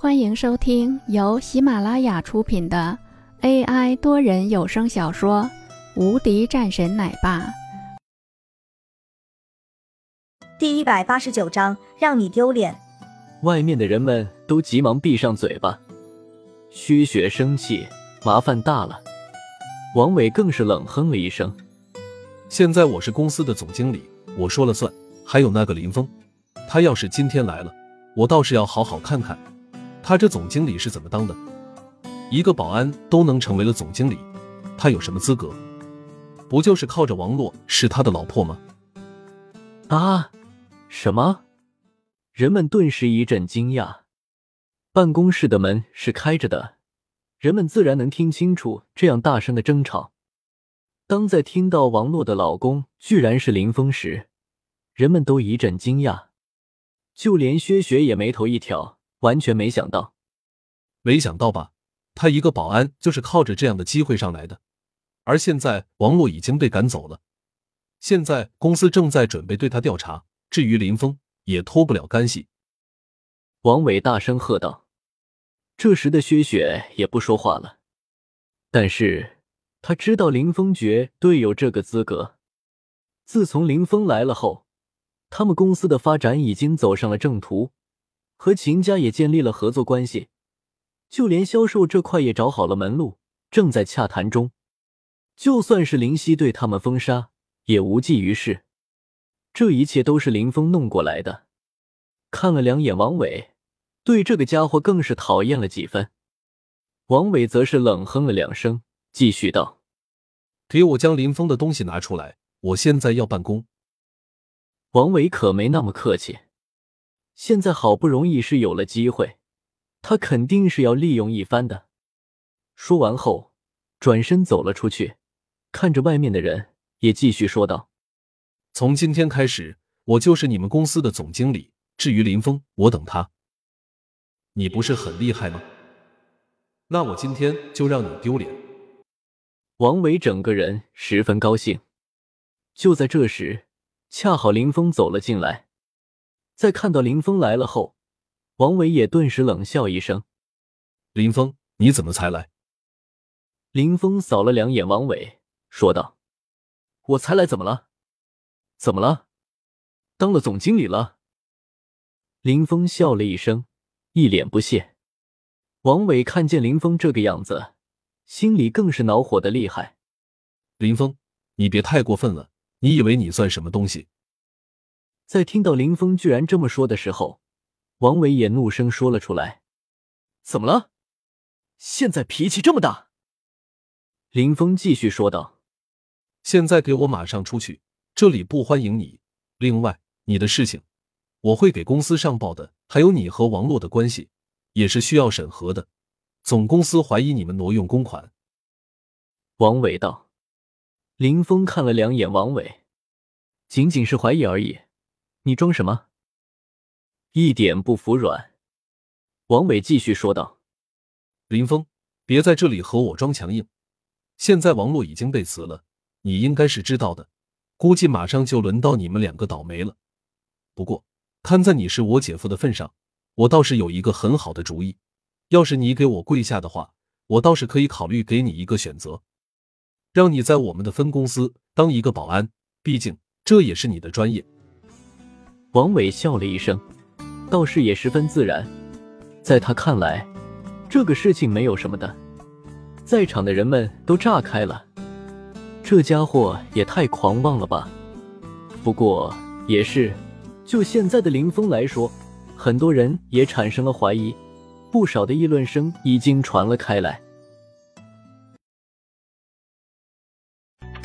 欢迎收听由喜马拉雅出品的 AI 多人有声小说《无敌战神奶爸》第一百八十九章，让你丢脸。外面的人们都急忙闭上嘴巴。薛雪生气，麻烦大了。王伟更是冷哼了一声：“现在我是公司的总经理，我说了算。还有那个林峰，他要是今天来了，我倒是要好好看看。”他这总经理是怎么当的？一个保安都能成为了总经理，他有什么资格？不就是靠着王洛是他的老婆吗？啊！什么？人们顿时一阵惊讶。办公室的门是开着的，人们自然能听清楚这样大声的争吵。当在听到王洛的老公居然是林峰时，人们都一阵惊讶，就连薛雪也眉头一挑。完全没想到，没想到吧？他一个保安就是靠着这样的机会上来的，而现在王洛已经被赶走了，现在公司正在准备对他调查。至于林峰，也脱不了干系。王伟大声喝道。这时的薛雪也不说话了，但是他知道林峰绝对有这个资格。自从林峰来了后，他们公司的发展已经走上了正途。和秦家也建立了合作关系，就连销售这块也找好了门路，正在洽谈中。就算是林夕对他们封杀，也无济于事。这一切都是林峰弄过来的。看了两眼王伟，对这个家伙更是讨厌了几分。王伟则是冷哼了两声，继续道：“给我将林峰的东西拿出来，我现在要办公。”王伟可没那么客气。现在好不容易是有了机会，他肯定是要利用一番的。说完后，转身走了出去，看着外面的人，也继续说道：“从今天开始，我就是你们公司的总经理。至于林峰，我等他。你不是很厉害吗？那我今天就让你丢脸。”王伟整个人十分高兴。就在这时，恰好林峰走了进来。在看到林峰来了后，王伟也顿时冷笑一声：“林峰，你怎么才来？”林峰扫了两眼王伟，说道：“我才来怎么了？怎么了？当了总经理了？”林峰笑了一声，一脸不屑。王伟看见林峰这个样子，心里更是恼火的厉害。林峰，你别太过分了，你以为你算什么东西？在听到林峰居然这么说的时候，王伟也怒声说了出来：“怎么了？现在脾气这么大？”林峰继续说道：“现在给我马上出去，这里不欢迎你。另外，你的事情我会给公司上报的，还有你和王洛的关系也是需要审核的。总公司怀疑你们挪用公款。”王伟道。林峰看了两眼王伟，仅仅是怀疑而已。你装什么？一点不服软。王伟继续说道：“林峰，别在这里和我装强硬。现在王洛已经被辞了，你应该是知道的。估计马上就轮到你们两个倒霉了。不过，看在你是我姐夫的份上，我倒是有一个很好的主意。要是你给我跪下的话，我倒是可以考虑给你一个选择，让你在我们的分公司当一个保安。毕竟这也是你的专业。”王伟笑了一声，倒是也十分自然。在他看来，这个事情没有什么的。在场的人们都炸开了，这家伙也太狂妄了吧！不过也是，就现在的林峰来说，很多人也产生了怀疑，不少的议论声已经传了开来。